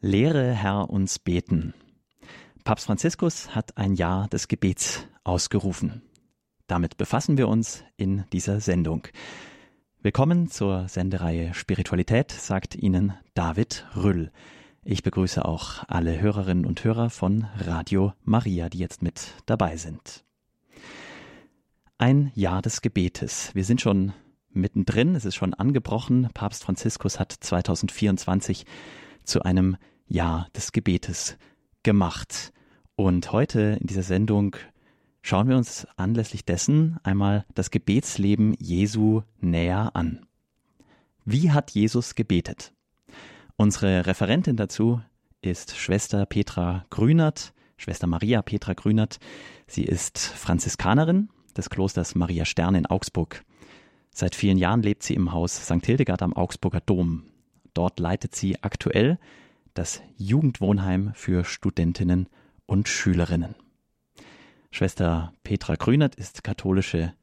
Lehre Herr uns beten. Papst Franziskus hat ein Jahr des Gebets ausgerufen. Damit befassen wir uns in dieser Sendung. Willkommen zur Sendereihe Spiritualität, sagt Ihnen David Rüll. Ich begrüße auch alle Hörerinnen und Hörer von Radio Maria, die jetzt mit dabei sind. Ein Jahr des Gebetes. Wir sind schon mittendrin, es ist schon angebrochen. Papst Franziskus hat 2024 zu einem Jahr des Gebetes gemacht. Und heute in dieser Sendung schauen wir uns anlässlich dessen einmal das Gebetsleben Jesu näher an. Wie hat Jesus gebetet? Unsere Referentin dazu ist Schwester Petra Grünert, Schwester Maria Petra Grünert. Sie ist Franziskanerin des Klosters Maria Stern in Augsburg. Seit vielen Jahren lebt sie im Haus St. Hildegard am Augsburger Dom. Dort leitet sie aktuell das Jugendwohnheim für Studentinnen und Schülerinnen. Schwester Petra Grünert ist katholische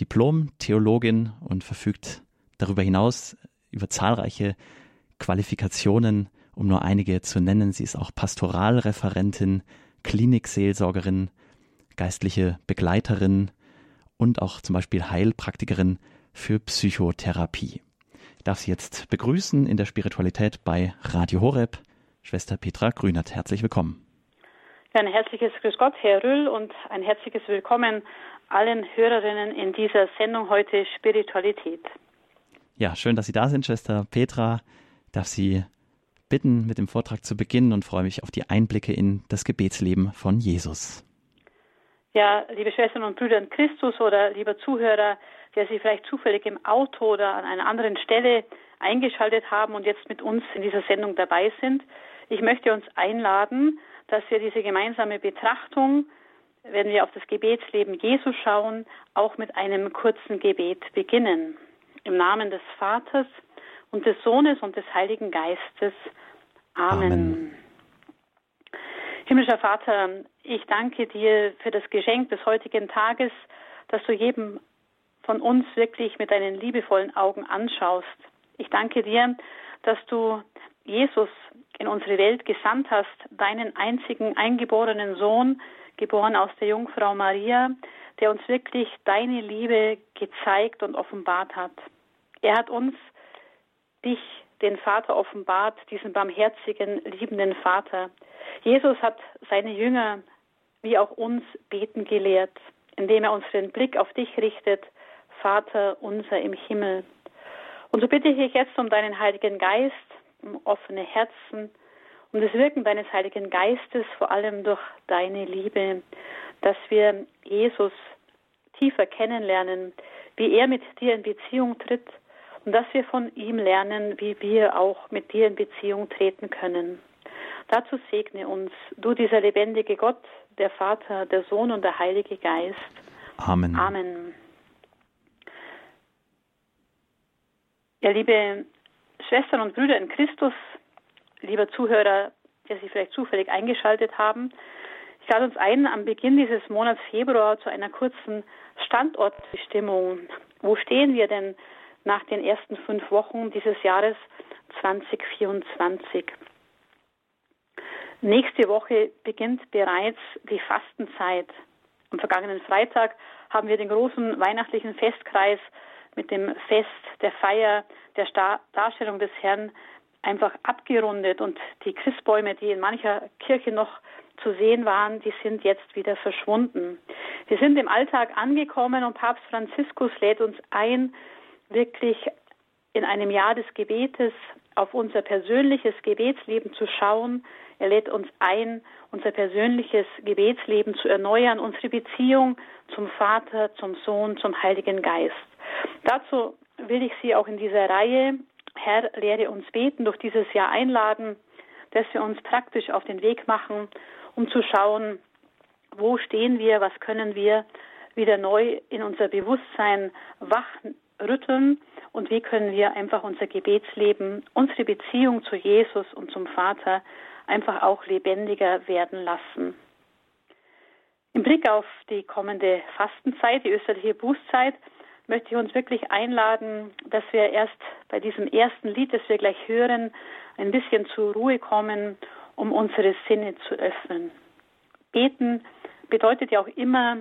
Diplom-Theologin und verfügt darüber hinaus über zahlreiche Qualifikationen, um nur einige zu nennen. Sie ist auch Pastoralreferentin, Klinikseelsorgerin, geistliche Begleiterin und auch zum Beispiel Heilpraktikerin für Psychotherapie. Ich darf Sie jetzt begrüßen in der Spiritualität bei Radio Horeb. Schwester Petra Grünert, herzlich willkommen. Ja, ein herzliches Grüß Gott, Herr Rüll, und ein herzliches Willkommen allen Hörerinnen in dieser Sendung heute Spiritualität. Ja, schön, dass Sie da sind, Schwester Petra. Ich darf Sie bitten, mit dem Vortrag zu beginnen und freue mich auf die Einblicke in das Gebetsleben von Jesus. Ja, liebe Schwestern und Brüder in Christus oder lieber Zuhörer, der Sie vielleicht zufällig im Auto oder an einer anderen Stelle eingeschaltet haben und jetzt mit uns in dieser Sendung dabei sind. Ich möchte uns einladen, dass wir diese gemeinsame Betrachtung, wenn wir auf das Gebetsleben Jesu schauen, auch mit einem kurzen Gebet beginnen. Im Namen des Vaters und des Sohnes und des Heiligen Geistes. Amen. Amen. Himmlischer Vater, ich danke dir für das Geschenk des heutigen Tages, dass du jedem von uns wirklich mit deinen liebevollen Augen anschaust. Ich danke dir, dass du Jesus in unsere Welt gesandt hast, deinen einzigen eingeborenen Sohn, geboren aus der Jungfrau Maria, der uns wirklich deine Liebe gezeigt und offenbart hat. Er hat uns dich, den Vater, offenbart, diesen barmherzigen, liebenden Vater. Jesus hat seine Jünger wie auch uns beten gelehrt, indem er unseren Blick auf dich richtet, Vater unser im Himmel. Und so bitte ich dich jetzt um deinen Heiligen Geist, um offene Herzen, um das Wirken deines Heiligen Geistes, vor allem durch deine Liebe, dass wir Jesus tiefer kennenlernen, wie er mit dir in Beziehung tritt und dass wir von ihm lernen, wie wir auch mit dir in Beziehung treten können. Dazu segne uns, du dieser lebendige Gott, der Vater, der Sohn und der Heilige Geist. Amen. Amen. Ja, liebe Schwestern und Brüder in Christus, lieber Zuhörer, der Sie vielleicht zufällig eingeschaltet haben, ich lade uns ein, am Beginn dieses Monats Februar zu einer kurzen Standortbestimmung. Wo stehen wir denn nach den ersten fünf Wochen dieses Jahres 2024? Nächste Woche beginnt bereits die Fastenzeit. Am vergangenen Freitag haben wir den großen weihnachtlichen Festkreis mit dem Fest der Feier der Star Darstellung des Herrn einfach abgerundet und die Christbäume, die in mancher Kirche noch zu sehen waren, die sind jetzt wieder verschwunden. Wir sind im Alltag angekommen und Papst Franziskus lädt uns ein, wirklich in einem Jahr des Gebetes auf unser persönliches Gebetsleben zu schauen. Er lädt uns ein, unser persönliches Gebetsleben zu erneuern, unsere Beziehung zum Vater, zum Sohn, zum Heiligen Geist. Dazu will ich Sie auch in dieser Reihe Herr, lehre uns beten, durch dieses Jahr einladen, dass wir uns praktisch auf den Weg machen, um zu schauen, wo stehen wir, was können wir wieder neu in unser Bewusstsein wachrütteln und wie können wir einfach unser Gebetsleben, unsere Beziehung zu Jesus und zum Vater einfach auch lebendiger werden lassen. Im Blick auf die kommende Fastenzeit, die österliche Bußzeit, möchte ich uns wirklich einladen, dass wir erst bei diesem ersten Lied, das wir gleich hören, ein bisschen zur Ruhe kommen, um unsere Sinne zu öffnen. Beten bedeutet ja auch immer,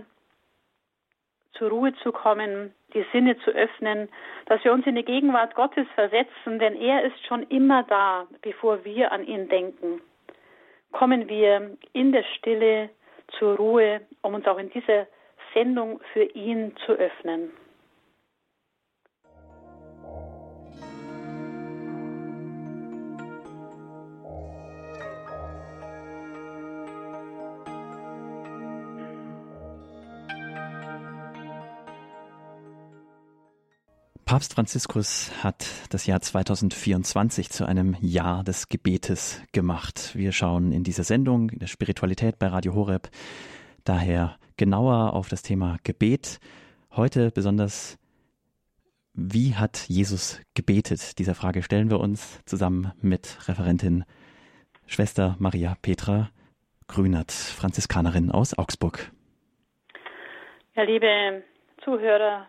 zur Ruhe zu kommen, die Sinne zu öffnen, dass wir uns in die Gegenwart Gottes versetzen, denn er ist schon immer da, bevor wir an ihn denken. Kommen wir in der Stille zur Ruhe, um uns auch in dieser Sendung für ihn zu öffnen. Papst Franziskus hat das Jahr 2024 zu einem Jahr des Gebetes gemacht. Wir schauen in dieser Sendung in der Spiritualität bei Radio Horeb daher genauer auf das Thema Gebet. Heute besonders, wie hat Jesus gebetet? Dieser Frage stellen wir uns zusammen mit Referentin Schwester Maria Petra Grünert, Franziskanerin aus Augsburg. Ja, liebe Zuhörer,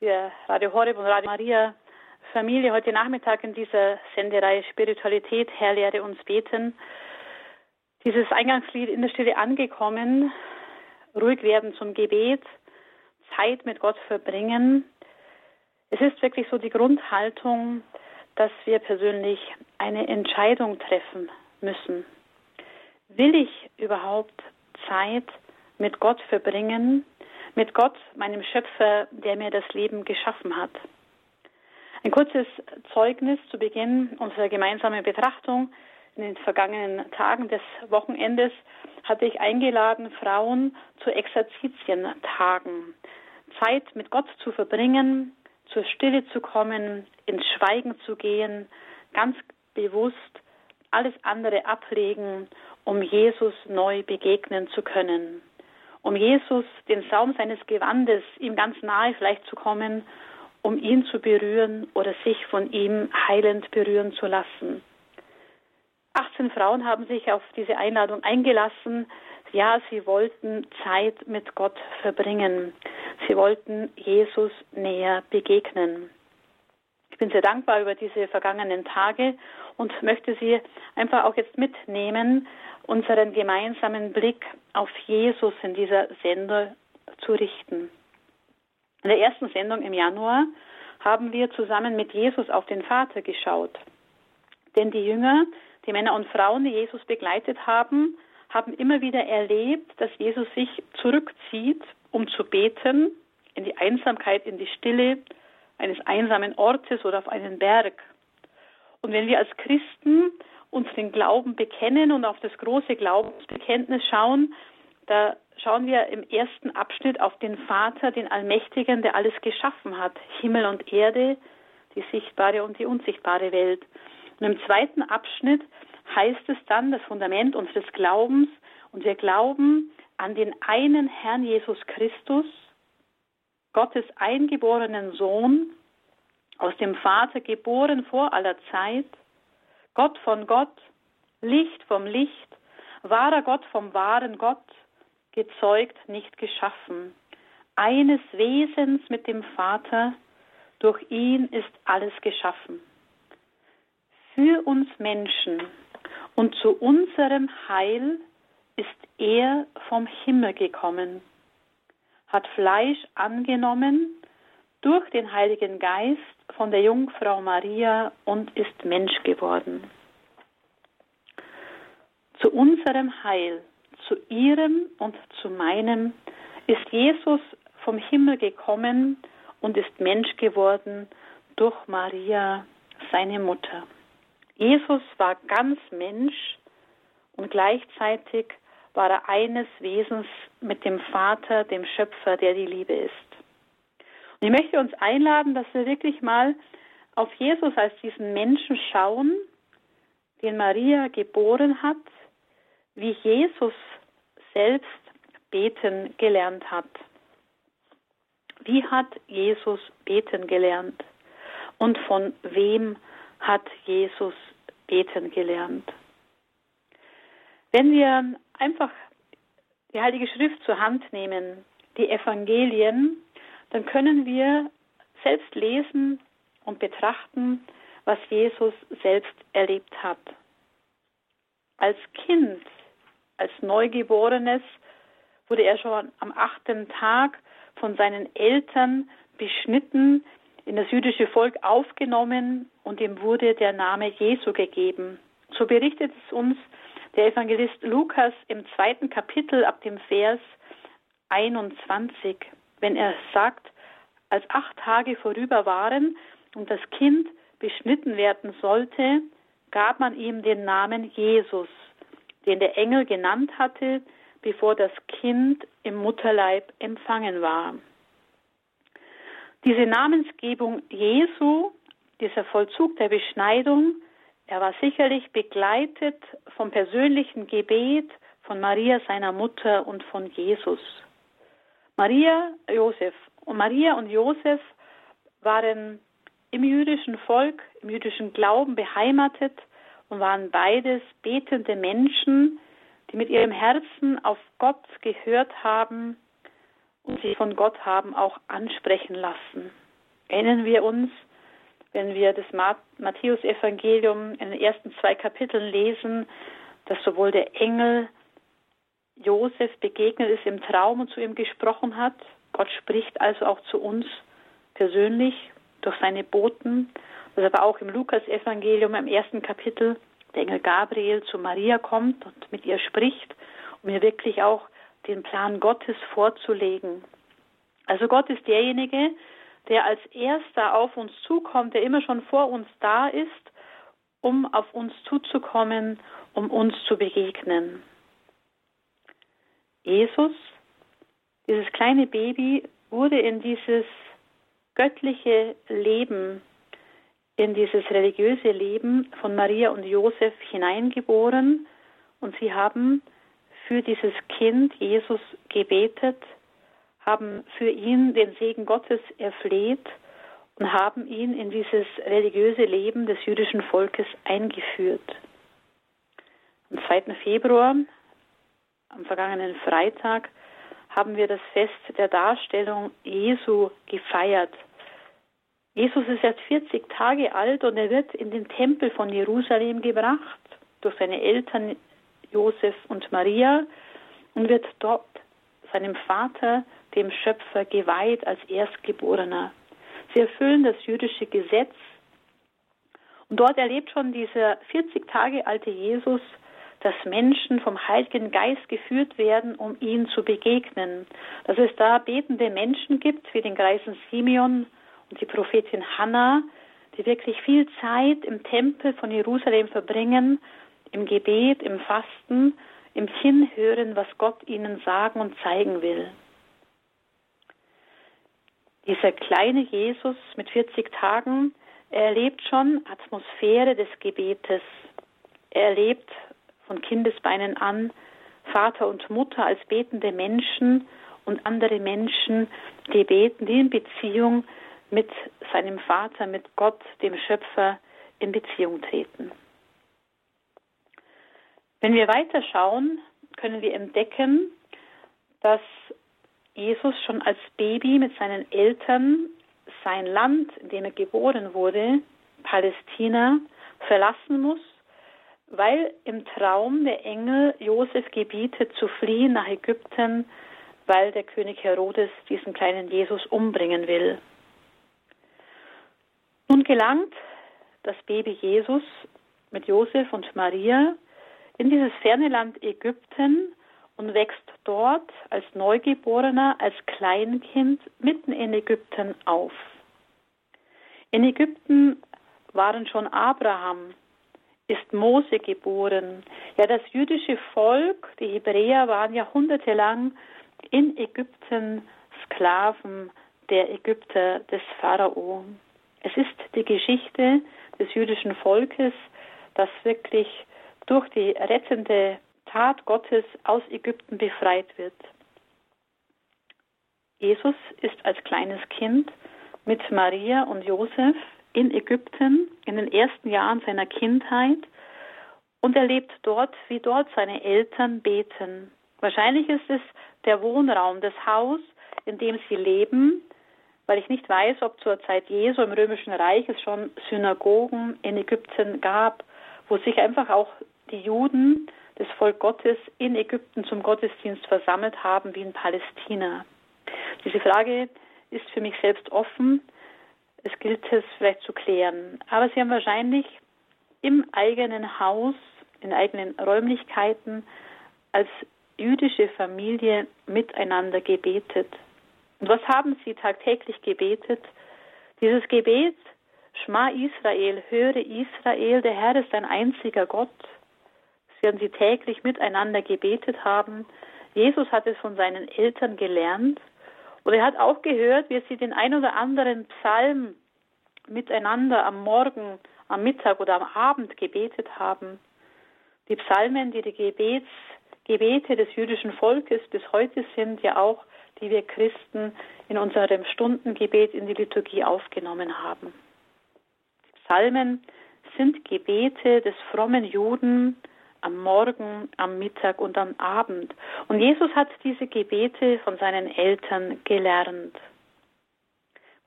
der Radio Horeb und Radio Maria Familie heute Nachmittag in dieser Sendereihe Spiritualität, Herr, lehre uns beten. Dieses Eingangslied in der Stille angekommen, ruhig werden zum Gebet, Zeit mit Gott verbringen. Es ist wirklich so die Grundhaltung, dass wir persönlich eine Entscheidung treffen müssen. Will ich überhaupt Zeit mit Gott verbringen? Mit Gott, meinem Schöpfer, der mir das Leben geschaffen hat. Ein kurzes Zeugnis zu Beginn unserer gemeinsamen Betrachtung. In den vergangenen Tagen des Wochenendes hatte ich eingeladen, Frauen zu Exerzitientagen, Zeit mit Gott zu verbringen, zur Stille zu kommen, ins Schweigen zu gehen, ganz bewusst alles andere ablegen, um Jesus neu begegnen zu können um Jesus, den Saum seines Gewandes, ihm ganz nahe vielleicht zu kommen, um ihn zu berühren oder sich von ihm heilend berühren zu lassen. 18 Frauen haben sich auf diese Einladung eingelassen. Ja, sie wollten Zeit mit Gott verbringen. Sie wollten Jesus näher begegnen. Ich bin sehr dankbar über diese vergangenen Tage und möchte Sie einfach auch jetzt mitnehmen unseren gemeinsamen Blick auf Jesus in dieser Sendung zu richten. In der ersten Sendung im Januar haben wir zusammen mit Jesus auf den Vater geschaut. Denn die Jünger, die Männer und Frauen, die Jesus begleitet haben, haben immer wieder erlebt, dass Jesus sich zurückzieht, um zu beten, in die Einsamkeit, in die Stille eines einsamen Ortes oder auf einen Berg. Und wenn wir als Christen uns den Glauben bekennen und auf das große Glaubensbekenntnis schauen, da schauen wir im ersten Abschnitt auf den Vater, den Allmächtigen, der alles geschaffen hat, Himmel und Erde, die sichtbare und die unsichtbare Welt. Und im zweiten Abschnitt heißt es dann das Fundament unseres Glaubens und wir glauben an den einen Herrn Jesus Christus, Gottes eingeborenen Sohn, aus dem Vater geboren vor aller Zeit, Gott von Gott, Licht vom Licht, wahrer Gott vom wahren Gott, gezeugt, nicht geschaffen, eines Wesens mit dem Vater, durch ihn ist alles geschaffen. Für uns Menschen und zu unserem Heil ist er vom Himmel gekommen, hat Fleisch angenommen durch den Heiligen Geist von der Jungfrau Maria und ist Mensch geworden. Zu unserem Heil, zu ihrem und zu meinem, ist Jesus vom Himmel gekommen und ist Mensch geworden durch Maria, seine Mutter. Jesus war ganz Mensch und gleichzeitig war er eines Wesens mit dem Vater, dem Schöpfer, der die Liebe ist. Und ich möchte uns einladen, dass wir wirklich mal auf Jesus als diesen Menschen schauen, den Maria geboren hat, wie Jesus selbst beten gelernt hat. Wie hat Jesus beten gelernt? Und von wem hat Jesus beten gelernt? Wenn wir einfach die Heilige Schrift zur Hand nehmen, die Evangelien, dann können wir selbst lesen und betrachten, was Jesus selbst erlebt hat. Als Kind, als Neugeborenes, wurde er schon am achten Tag von seinen Eltern beschnitten, in das jüdische Volk aufgenommen und ihm wurde der Name Jesu gegeben. So berichtet es uns der Evangelist Lukas im zweiten Kapitel ab dem Vers 21, wenn er sagt, als acht Tage vorüber waren und das Kind beschnitten werden sollte, gab man ihm den Namen Jesus, den der Engel genannt hatte, bevor das Kind im Mutterleib empfangen war. Diese Namensgebung Jesu, dieser Vollzug der Beschneidung, er war sicherlich begleitet vom persönlichen Gebet von Maria, seiner Mutter und von Jesus. Maria, Josef und Maria und Josef waren im jüdischen Volk, im jüdischen Glauben beheimatet und waren beides betende Menschen, die mit ihrem Herzen auf Gott gehört haben und sich von Gott haben auch ansprechen lassen. Erinnern wir uns, wenn wir das Matthäus-Evangelium in den ersten zwei Kapiteln lesen, dass sowohl der Engel Josef begegnet ist im Traum und zu ihm gesprochen hat. Gott spricht also auch zu uns persönlich durch seine Boten. Das aber auch im Lukas-Evangelium im ersten Kapitel der Engel Gabriel zu Maria kommt und mit ihr spricht, um ihr wirklich auch den Plan Gottes vorzulegen. Also Gott ist derjenige, der als erster auf uns zukommt, der immer schon vor uns da ist, um auf uns zuzukommen, um uns zu begegnen. Jesus, dieses kleine Baby, wurde in dieses göttliche Leben, in dieses religiöse Leben von Maria und Josef hineingeboren und sie haben für dieses Kind Jesus gebetet, haben für ihn den Segen Gottes erfleht und haben ihn in dieses religiöse Leben des jüdischen Volkes eingeführt. Am 2. Februar, am vergangenen Freitag, haben wir das Fest der Darstellung Jesu gefeiert. Jesus ist erst 40 Tage alt und er wird in den Tempel von Jerusalem gebracht durch seine Eltern Josef und Maria und wird dort seinem Vater, dem Schöpfer, geweiht als Erstgeborener. Sie erfüllen das jüdische Gesetz und dort erlebt schon dieser 40 Tage alte Jesus, dass Menschen vom Heiligen Geist geführt werden, um ihm zu begegnen. Dass es da betende Menschen gibt, wie den Greisen Simeon und die Prophetin Hannah, die wirklich viel Zeit im Tempel von Jerusalem verbringen im Gebet, im Fasten, im Hinhören, was Gott ihnen sagen und zeigen will. Dieser kleine Jesus mit 40 Tagen, er erlebt schon Atmosphäre des Gebetes. Er erlebt von Kindesbeinen an Vater und Mutter als betende Menschen und andere Menschen, die beten, die in Beziehung mit seinem Vater, mit Gott, dem Schöpfer, in Beziehung treten. Wenn wir weiterschauen, können wir entdecken, dass Jesus schon als Baby mit seinen Eltern sein Land, in dem er geboren wurde, Palästina, verlassen muss, weil im Traum der Engel Josef gebietet zu fliehen nach Ägypten, weil der König Herodes diesen kleinen Jesus umbringen will. Nun gelangt das Baby Jesus mit Josef und Maria in dieses ferne Land Ägypten und wächst dort als Neugeborener, als Kleinkind mitten in Ägypten auf. In Ägypten waren schon Abraham, ist Mose geboren. Ja, das jüdische Volk, die Hebräer waren jahrhundertelang in Ägypten Sklaven der Ägypter des Pharao. Es ist die Geschichte des jüdischen Volkes, das wirklich durch die rettende Tat Gottes aus Ägypten befreit wird. Jesus ist als kleines Kind mit Maria und Josef in Ägypten in den ersten Jahren seiner Kindheit und er lebt dort, wie dort seine Eltern beten. Wahrscheinlich ist es der Wohnraum, das Haus, in dem sie leben, weil ich nicht weiß, ob zur Zeit Jesu im Römischen Reich es schon Synagogen in Ägypten gab, wo sich einfach auch die Juden, das Volk Gottes in Ägypten zum Gottesdienst versammelt haben, wie in Palästina. Diese Frage ist für mich selbst offen. Es gilt es vielleicht zu klären. Aber sie haben wahrscheinlich im eigenen Haus, in eigenen Räumlichkeiten als jüdische Familie miteinander gebetet. Und was haben sie tagtäglich gebetet? Dieses Gebet, Schma Israel, höre Israel, der Herr ist ein einziger Gott. Werden sie täglich miteinander gebetet haben. Jesus hat es von seinen Eltern gelernt. Und er hat auch gehört, wie sie den ein oder anderen Psalm miteinander am Morgen, am Mittag oder am Abend gebetet haben. Die Psalmen, die die Gebets, Gebete des jüdischen Volkes bis heute sind, ja auch die wir Christen in unserem Stundengebet in die Liturgie aufgenommen haben. Die Psalmen sind Gebete des frommen Juden am Morgen, am Mittag und am Abend. Und Jesus hat diese Gebete von seinen Eltern gelernt.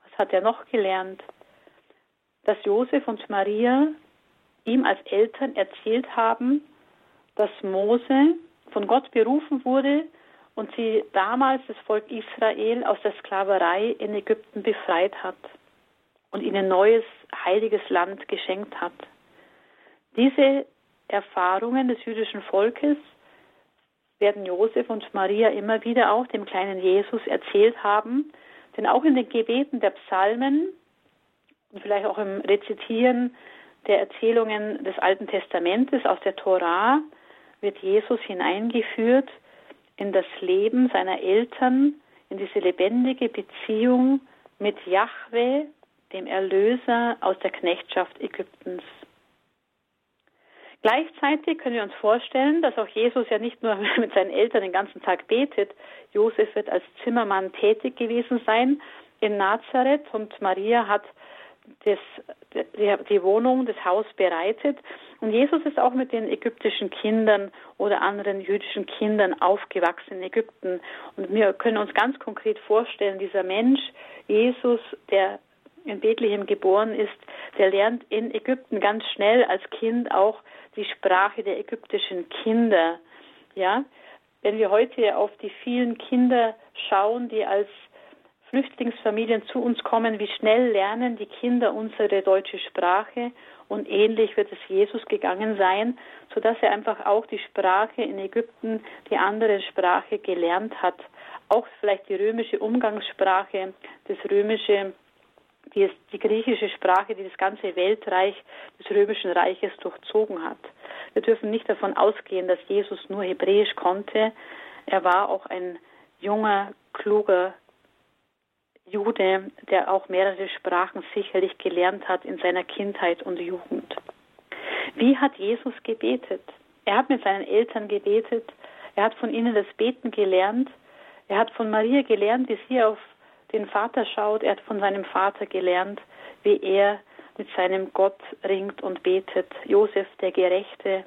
Was hat er noch gelernt? Dass Josef und Maria ihm als Eltern erzählt haben, dass Mose von Gott berufen wurde, und sie damals das Volk Israel aus der Sklaverei in Ägypten befreit hat und ihnen neues, heiliges Land geschenkt hat. Diese Erfahrungen des jüdischen Volkes werden Josef und Maria immer wieder auch dem kleinen Jesus erzählt haben, denn auch in den Gebeten der Psalmen und vielleicht auch im Rezitieren der Erzählungen des Alten Testamentes aus der Tora wird Jesus hineingeführt in das Leben seiner Eltern, in diese lebendige Beziehung mit Yahweh, dem Erlöser aus der Knechtschaft Ägyptens. Gleichzeitig können wir uns vorstellen, dass auch Jesus ja nicht nur mit seinen Eltern den ganzen Tag betet. Josef wird als Zimmermann tätig gewesen sein in Nazareth und Maria hat das, die, die Wohnung, das Haus bereitet. Und Jesus ist auch mit den ägyptischen Kindern oder anderen jüdischen Kindern aufgewachsen in Ägypten. Und wir können uns ganz konkret vorstellen, dieser Mensch, Jesus, der in Bethlehem geboren ist, der lernt in Ägypten ganz schnell als Kind auch die Sprache der ägyptischen Kinder. Ja, wenn wir heute auf die vielen Kinder schauen, die als Flüchtlingsfamilien zu uns kommen, wie schnell lernen die Kinder unsere deutsche Sprache? Und ähnlich wird es Jesus gegangen sein, sodass er einfach auch die Sprache in Ägypten, die andere Sprache gelernt hat, auch vielleicht die römische Umgangssprache, das römische die, die griechische Sprache, die das ganze Weltreich des römischen Reiches durchzogen hat. Wir dürfen nicht davon ausgehen, dass Jesus nur Hebräisch konnte. Er war auch ein junger, kluger Jude, der auch mehrere Sprachen sicherlich gelernt hat in seiner Kindheit und Jugend. Wie hat Jesus gebetet? Er hat mit seinen Eltern gebetet. Er hat von ihnen das Beten gelernt. Er hat von Maria gelernt, wie sie auf den Vater schaut. Er hat von seinem Vater gelernt, wie er mit seinem Gott ringt und betet. Josef der Gerechte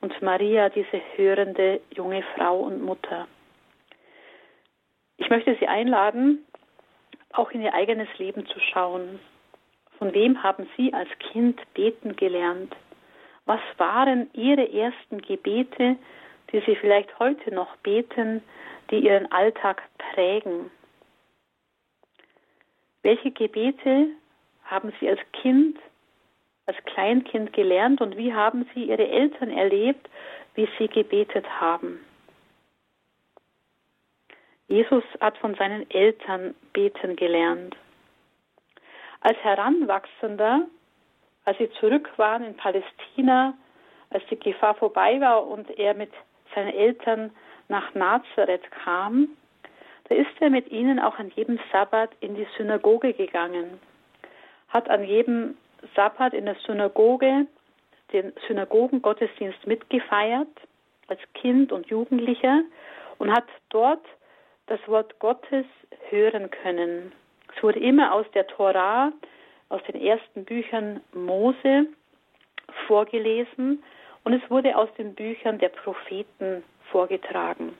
und Maria diese hörende junge Frau und Mutter. Ich möchte Sie einladen, auch in ihr eigenes Leben zu schauen. Von wem haben Sie als Kind beten gelernt? Was waren Ihre ersten Gebete, die Sie vielleicht heute noch beten, die Ihren Alltag prägen? Welche Gebete haben Sie als Kind, als Kleinkind gelernt und wie haben Sie Ihre Eltern erlebt, wie Sie gebetet haben? Jesus hat von seinen Eltern beten gelernt. Als Heranwachsender, als sie zurück waren in Palästina, als die Gefahr vorbei war und er mit seinen Eltern nach Nazareth kam, da ist er mit ihnen auch an jedem Sabbat in die Synagoge gegangen, hat an jedem Sabbat in der Synagoge den Synagogengottesdienst mitgefeiert, als Kind und Jugendlicher, und hat dort das Wort Gottes hören können. Es wurde immer aus der Tora, aus den ersten Büchern Mose vorgelesen und es wurde aus den Büchern der Propheten vorgetragen.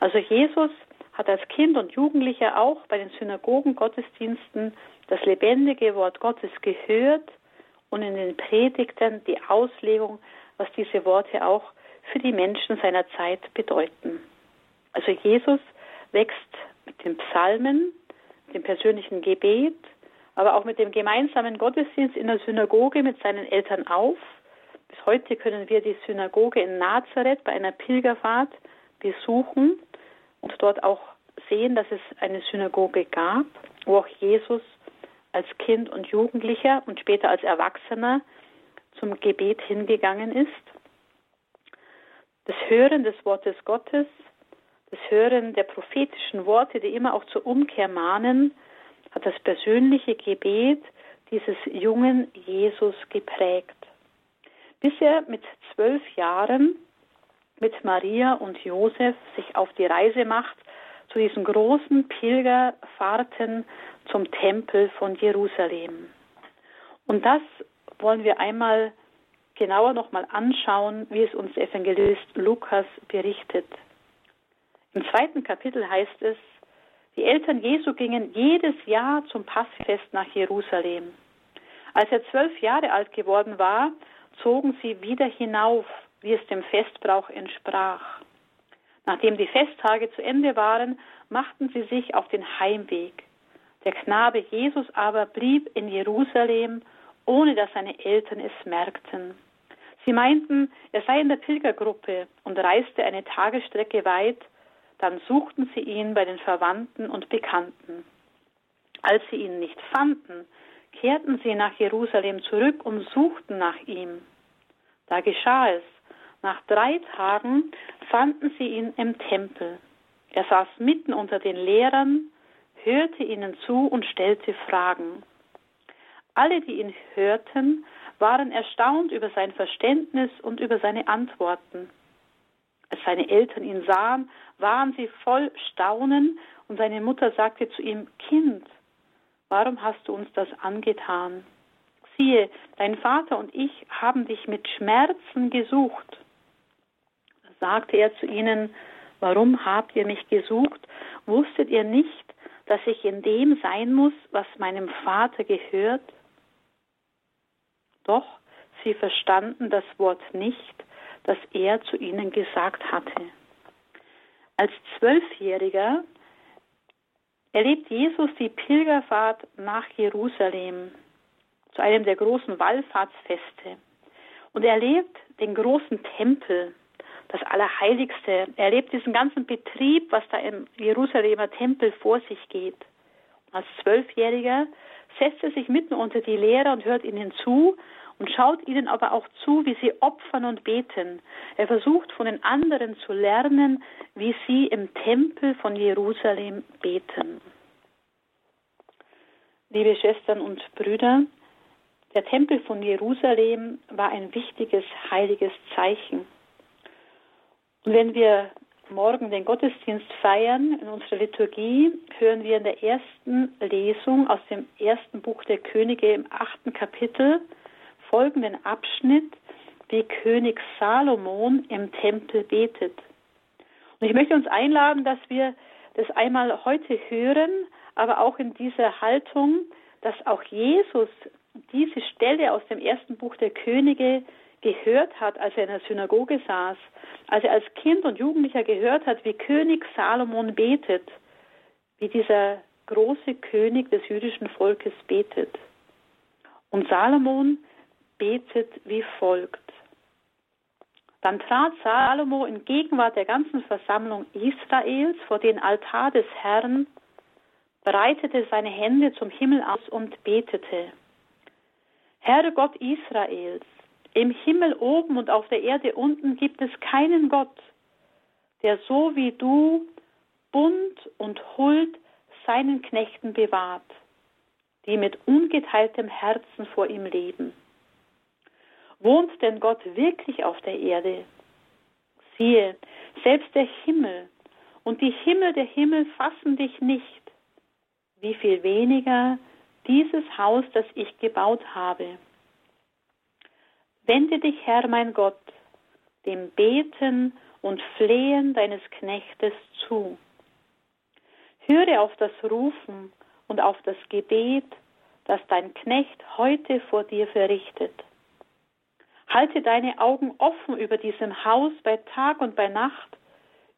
Also Jesus hat als Kind und Jugendlicher auch bei den Synagogen-Gottesdiensten das lebendige Wort Gottes gehört und in den Predigten die Auslegung, was diese Worte auch für die Menschen seiner Zeit bedeuten. Also Jesus wächst mit den Psalmen, dem persönlichen Gebet, aber auch mit dem gemeinsamen Gottesdienst in der Synagoge mit seinen Eltern auf. Bis heute können wir die Synagoge in Nazareth bei einer Pilgerfahrt besuchen und dort auch sehen, dass es eine Synagoge gab, wo auch Jesus als Kind und Jugendlicher und später als Erwachsener zum Gebet hingegangen ist. Das Hören des Wortes Gottes, das Hören der prophetischen Worte, die immer auch zur Umkehr mahnen, hat das persönliche Gebet dieses jungen Jesus geprägt. Bis er mit zwölf Jahren mit Maria und Josef sich auf die Reise macht zu diesen großen Pilgerfahrten zum Tempel von Jerusalem. Und das wollen wir einmal genauer nochmal anschauen, wie es uns Evangelist Lukas berichtet. Im zweiten Kapitel heißt es, die Eltern Jesu gingen jedes Jahr zum Passfest nach Jerusalem. Als er zwölf Jahre alt geworden war, zogen sie wieder hinauf, wie es dem Festbrauch entsprach. Nachdem die Festtage zu Ende waren, machten sie sich auf den Heimweg. Der Knabe Jesus aber blieb in Jerusalem, ohne dass seine Eltern es merkten. Sie meinten, er sei in der Pilgergruppe und reiste eine Tagesstrecke weit, dann suchten sie ihn bei den Verwandten und Bekannten. Als sie ihn nicht fanden, kehrten sie nach Jerusalem zurück und suchten nach ihm. Da geschah es. Nach drei Tagen fanden sie ihn im Tempel. Er saß mitten unter den Lehrern, hörte ihnen zu und stellte Fragen. Alle, die ihn hörten, waren erstaunt über sein Verständnis und über seine Antworten. Als seine Eltern ihn sahen, waren sie voll Staunen und seine Mutter sagte zu ihm, Kind, warum hast du uns das angetan? Siehe, dein Vater und ich haben dich mit Schmerzen gesucht. Sagte er zu ihnen, warum habt ihr mich gesucht? Wusstet ihr nicht, dass ich in dem sein muss, was meinem Vater gehört? Doch sie verstanden das Wort nicht, das er zu ihnen gesagt hatte. Als Zwölfjähriger erlebt Jesus die Pilgerfahrt nach Jerusalem zu einem der großen Wallfahrtsfeste und er erlebt den großen Tempel, das Allerheiligste. Er erlebt diesen ganzen Betrieb, was da im Jerusalemer Tempel vor sich geht. Als Zwölfjähriger setzt er sich mitten unter die Lehrer und hört ihnen zu und schaut ihnen aber auch zu, wie sie opfern und beten. Er versucht von den anderen zu lernen, wie sie im Tempel von Jerusalem beten. Liebe Schwestern und Brüder, der Tempel von Jerusalem war ein wichtiges heiliges Zeichen. Und wenn wir morgen den Gottesdienst feiern, in unserer Liturgie, hören wir in der ersten Lesung aus dem ersten Buch der Könige im achten Kapitel folgenden Abschnitt, wie König Salomon im Tempel betet. Und ich möchte uns einladen, dass wir das einmal heute hören, aber auch in dieser Haltung, dass auch Jesus diese Stelle aus dem ersten Buch der Könige gehört hat, als er in der Synagoge saß, als er als Kind und Jugendlicher gehört hat, wie König Salomon betet, wie dieser große König des jüdischen Volkes betet. Und Salomon betet wie folgt. Dann trat Salomo in Gegenwart der ganzen Versammlung Israels vor den Altar des Herrn, breitete seine Hände zum Himmel aus und betete. Herr Gott Israels, im Himmel oben und auf der Erde unten gibt es keinen Gott, der so wie du Bund und Huld seinen Knechten bewahrt, die mit ungeteiltem Herzen vor ihm leben. Wohnt denn Gott wirklich auf der Erde? Siehe, selbst der Himmel und die Himmel der Himmel fassen dich nicht. Wie viel weniger dieses Haus, das ich gebaut habe. Wende dich, Herr mein Gott, dem Beten und Flehen deines Knechtes zu. Höre auf das Rufen und auf das Gebet, das dein Knecht heute vor dir verrichtet. Halte deine Augen offen über diesem Haus bei Tag und bei Nacht,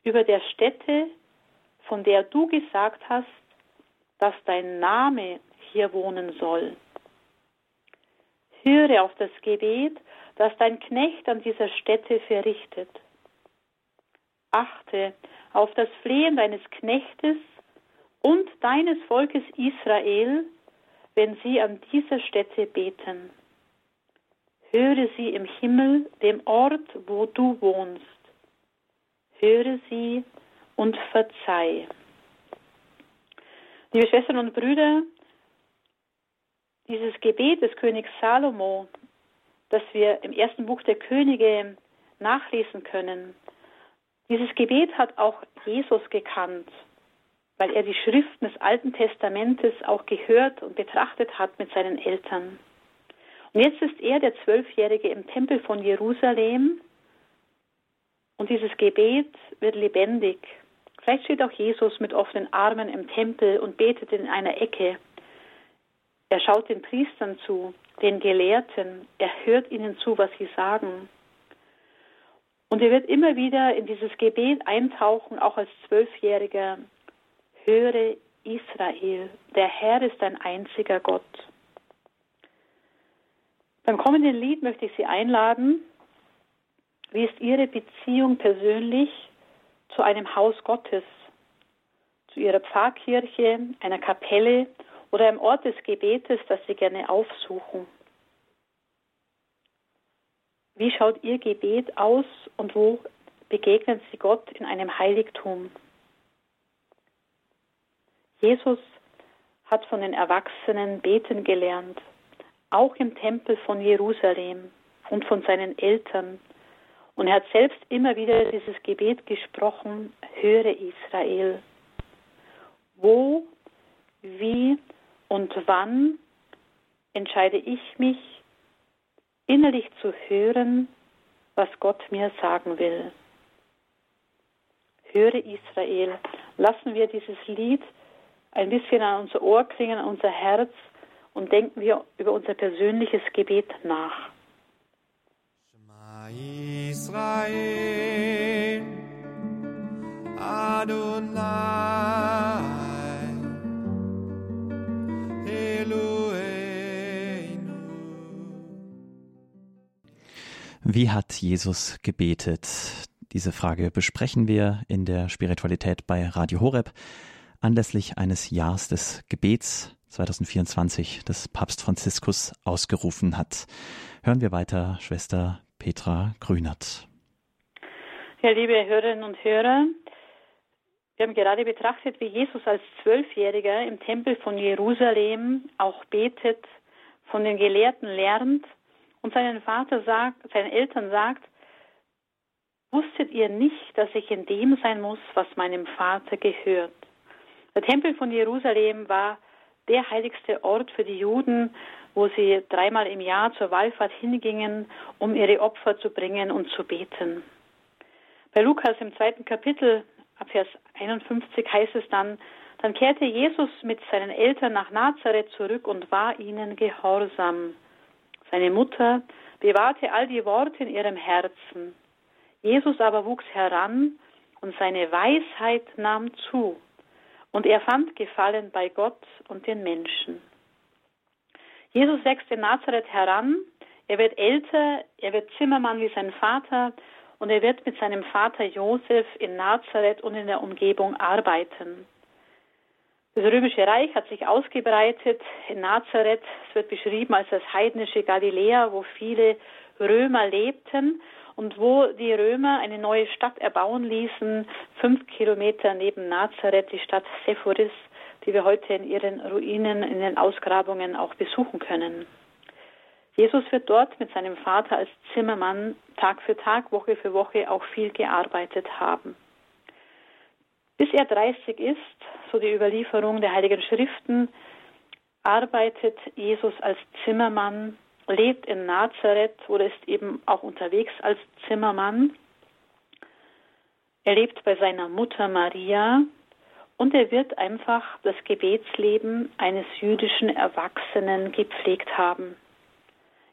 über der Stätte, von der du gesagt hast, dass dein Name hier wohnen soll. Höre auf das Gebet, das dein Knecht an dieser Stätte verrichtet. Achte auf das Flehen deines Knechtes und deines Volkes Israel, wenn sie an dieser Stätte beten. Höre sie im Himmel, dem Ort, wo du wohnst. Höre sie und verzeih. Liebe Schwestern und Brüder, dieses Gebet des Königs Salomo, das wir im ersten Buch der Könige nachlesen können, dieses Gebet hat auch Jesus gekannt, weil er die Schriften des Alten Testamentes auch gehört und betrachtet hat mit seinen Eltern. Und jetzt ist er der Zwölfjährige im Tempel von Jerusalem und dieses Gebet wird lebendig. Vielleicht steht auch Jesus mit offenen Armen im Tempel und betet in einer Ecke. Er schaut den Priestern zu, den Gelehrten, er hört ihnen zu, was sie sagen. Und er wird immer wieder in dieses Gebet eintauchen, auch als Zwölfjähriger. Höre Israel, der Herr ist ein einziger Gott. Beim kommenden Lied möchte ich Sie einladen. Wie ist Ihre Beziehung persönlich zu einem Haus Gottes, zu Ihrer Pfarrkirche, einer Kapelle oder einem Ort des Gebetes, das Sie gerne aufsuchen? Wie schaut Ihr Gebet aus und wo begegnen Sie Gott in einem Heiligtum? Jesus hat von den Erwachsenen beten gelernt, auch im Tempel von Jerusalem und von seinen Eltern. Und er hat selbst immer wieder dieses Gebet gesprochen, höre Israel. Wo, wie und wann entscheide ich mich, innerlich zu hören, was Gott mir sagen will. Höre Israel, lassen wir dieses Lied ein bisschen an unser Ohr klingen, an unser Herz und denken wir über unser persönliches Gebet nach. Shema Israel, Adonai. Wie hat Jesus gebetet? Diese Frage besprechen wir in der Spiritualität bei Radio Horeb anlässlich eines Jahres des Gebets 2024, das Papst Franziskus ausgerufen hat. Hören wir weiter Schwester Petra Grünert. Ja, liebe Hörerinnen und Hörer, wir haben gerade betrachtet, wie Jesus als Zwölfjähriger im Tempel von Jerusalem auch betet, von den Gelehrten lernt und seinen Vater sagt, seinen Eltern sagt, wusstet ihr nicht, dass ich in dem sein muss, was meinem Vater gehört? Der Tempel von Jerusalem war der heiligste Ort für die Juden, wo sie dreimal im Jahr zur Wallfahrt hingingen, um ihre Opfer zu bringen und zu beten. Bei Lukas im zweiten Kapitel, ab Vers 51 heißt es dann, dann kehrte Jesus mit seinen Eltern nach Nazareth zurück und war ihnen gehorsam. Seine Mutter bewahrte all die Worte in ihrem Herzen. Jesus aber wuchs heran und seine Weisheit nahm zu. Und er fand Gefallen bei Gott und den Menschen. Jesus wächst in Nazareth heran. Er wird älter, er wird Zimmermann wie sein Vater und er wird mit seinem Vater Josef in Nazareth und in der Umgebung arbeiten. Das römische Reich hat sich ausgebreitet in Nazareth. Es wird beschrieben als das heidnische Galiläa, wo viele Römer lebten und wo die Römer eine neue Stadt erbauen ließen, fünf Kilometer neben Nazareth, die Stadt Sephoris, die wir heute in ihren Ruinen, in den Ausgrabungen auch besuchen können. Jesus wird dort mit seinem Vater als Zimmermann Tag für Tag, Woche für Woche auch viel gearbeitet haben. Bis er 30 ist, so die Überlieferung der Heiligen Schriften, arbeitet Jesus als Zimmermann, lebt in Nazareth oder ist eben auch unterwegs als Zimmermann. Er lebt bei seiner Mutter Maria Und er wird einfach das Gebetsleben eines jüdischen Erwachsenen gepflegt haben.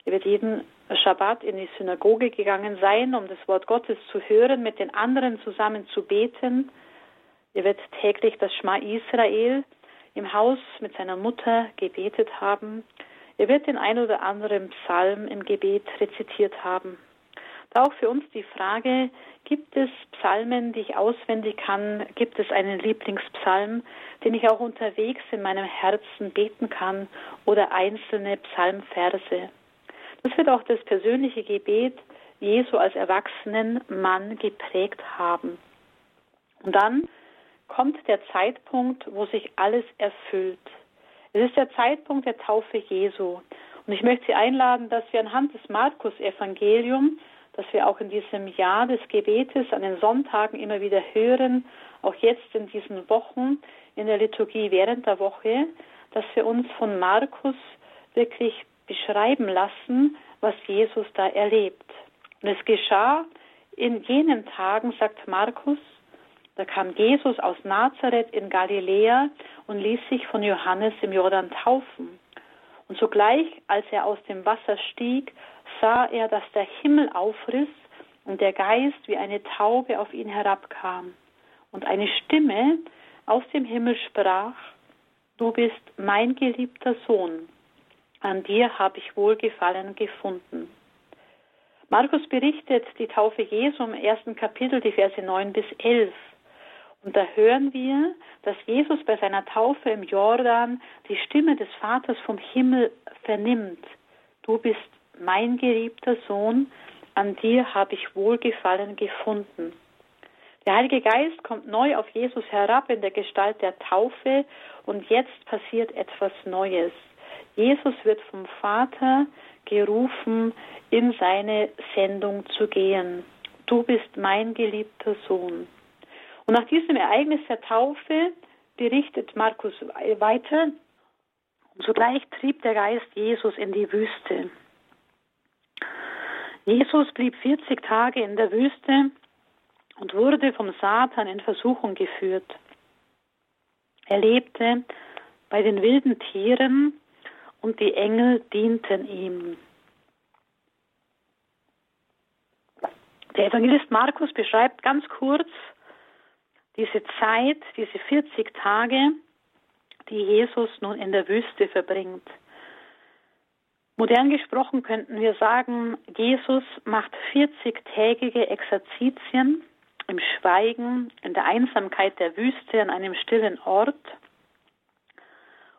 Er wird jeden Schabbat in die Synagoge gegangen sein, um das Wort Gottes zu hören, mit den anderen zusammen zu beten. Er wird täglich das Schma Israel im Haus mit seiner Mutter gebetet haben. Er wird den ein oder anderen Psalm im Gebet rezitiert haben. Da auch für uns die Frage, gibt es Psalmen, die ich auswendig kann? Gibt es einen Lieblingspsalm, den ich auch unterwegs in meinem Herzen beten kann oder einzelne Psalmverse? Das wird auch das persönliche Gebet Jesu als erwachsenen Mann geprägt haben. Und dann kommt der Zeitpunkt, wo sich alles erfüllt. Es ist der Zeitpunkt der Taufe Jesu. Und ich möchte Sie einladen, dass wir anhand des Markus-Evangeliums dass wir auch in diesem Jahr des Gebetes an den Sonntagen immer wieder hören, auch jetzt in diesen Wochen in der Liturgie während der Woche, dass wir uns von Markus wirklich beschreiben lassen, was Jesus da erlebt. Und es geschah in jenen Tagen, sagt Markus, da kam Jesus aus Nazareth in Galiläa und ließ sich von Johannes im Jordan taufen. Und sogleich, als er aus dem Wasser stieg, sah er, dass der Himmel aufriss und der Geist wie eine Taube auf ihn herabkam. Und eine Stimme aus dem Himmel sprach, Du bist mein geliebter Sohn, an dir habe ich Wohlgefallen gefunden. Markus berichtet die Taufe Jesu im ersten Kapitel, die Verse 9 bis 11. Und da hören wir, dass Jesus bei seiner Taufe im Jordan die Stimme des Vaters vom Himmel vernimmt. Du bist mein geliebter Sohn, an dir habe ich Wohlgefallen gefunden. Der Heilige Geist kommt neu auf Jesus herab in der Gestalt der Taufe und jetzt passiert etwas Neues. Jesus wird vom Vater gerufen, in seine Sendung zu gehen. Du bist mein geliebter Sohn. Und nach diesem Ereignis der Taufe berichtet Markus weiter, und sogleich trieb der Geist Jesus in die Wüste. Jesus blieb 40 Tage in der Wüste und wurde vom Satan in Versuchung geführt. Er lebte bei den wilden Tieren und die Engel dienten ihm. Der Evangelist Markus beschreibt ganz kurz diese Zeit, diese 40 Tage, die Jesus nun in der Wüste verbringt. Modern gesprochen könnten wir sagen, Jesus macht 40-tägige Exerzitien im Schweigen, in der Einsamkeit der Wüste, an einem stillen Ort,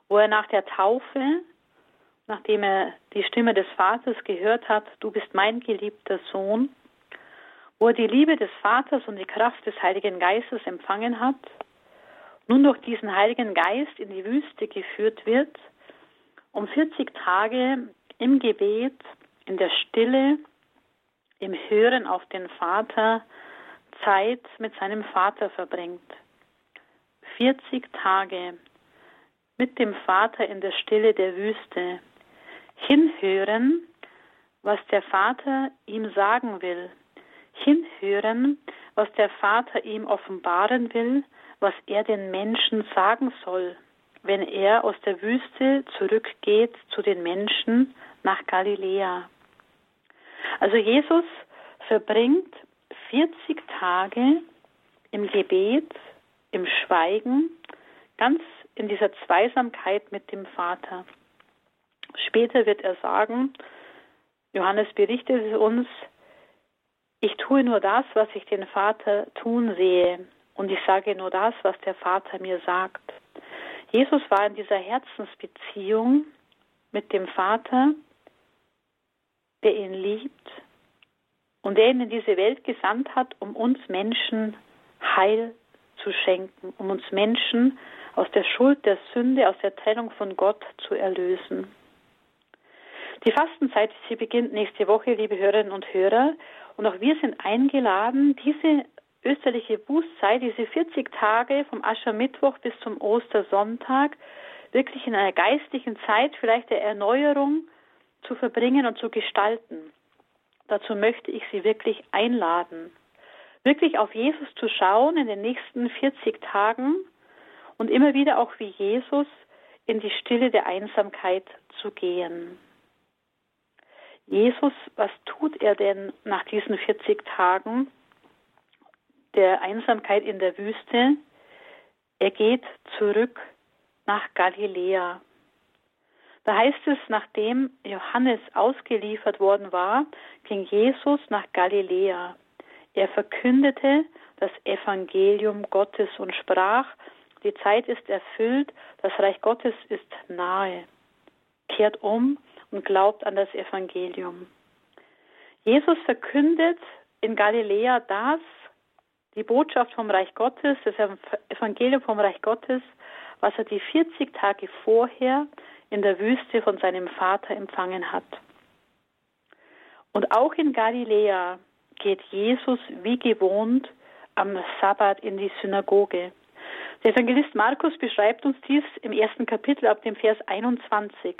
wo er nach der Taufe, nachdem er die Stimme des Vaters gehört hat, du bist mein geliebter Sohn, wo er die Liebe des Vaters und die Kraft des Heiligen Geistes empfangen hat, nun durch diesen Heiligen Geist in die Wüste geführt wird, um 40 Tage im Gebet, in der Stille, im Hören auf den Vater Zeit mit seinem Vater verbringt. 40 Tage mit dem Vater in der Stille der Wüste. Hinhören, was der Vater ihm sagen will. Hinhören, was der Vater ihm offenbaren will, was er den Menschen sagen soll wenn er aus der Wüste zurückgeht zu den Menschen nach Galiläa. Also Jesus verbringt 40 Tage im Gebet, im Schweigen, ganz in dieser Zweisamkeit mit dem Vater. Später wird er sagen, Johannes berichtet es uns, ich tue nur das, was ich den Vater tun sehe, und ich sage nur das, was der Vater mir sagt. Jesus war in dieser Herzensbeziehung mit dem Vater, der ihn liebt und der ihn in diese Welt gesandt hat, um uns Menschen Heil zu schenken, um uns Menschen aus der Schuld der Sünde, aus der Trennung von Gott zu erlösen. Die Fastenzeit, sie beginnt nächste Woche, liebe Hörerinnen und Hörer, und auch wir sind eingeladen, diese österliche Bußzeit, diese 40 Tage vom Aschermittwoch bis zum Ostersonntag, wirklich in einer geistlichen Zeit vielleicht der Erneuerung zu verbringen und zu gestalten. Dazu möchte ich Sie wirklich einladen, wirklich auf Jesus zu schauen in den nächsten 40 Tagen und immer wieder auch wie Jesus in die Stille der Einsamkeit zu gehen. Jesus, was tut er denn nach diesen 40 Tagen der Einsamkeit in der Wüste? Er geht zurück nach Galiläa. Da heißt es, nachdem Johannes ausgeliefert worden war, ging Jesus nach Galiläa. Er verkündete das Evangelium Gottes und sprach, die Zeit ist erfüllt, das Reich Gottes ist nahe. Kehrt um und glaubt an das Evangelium. Jesus verkündet in Galiläa das, die Botschaft vom Reich Gottes, das Evangelium vom Reich Gottes, was er die 40 Tage vorher in der Wüste von seinem Vater empfangen hat. Und auch in Galiläa geht Jesus wie gewohnt am Sabbat in die Synagoge. Der Evangelist Markus beschreibt uns dies im ersten Kapitel ab dem Vers 21,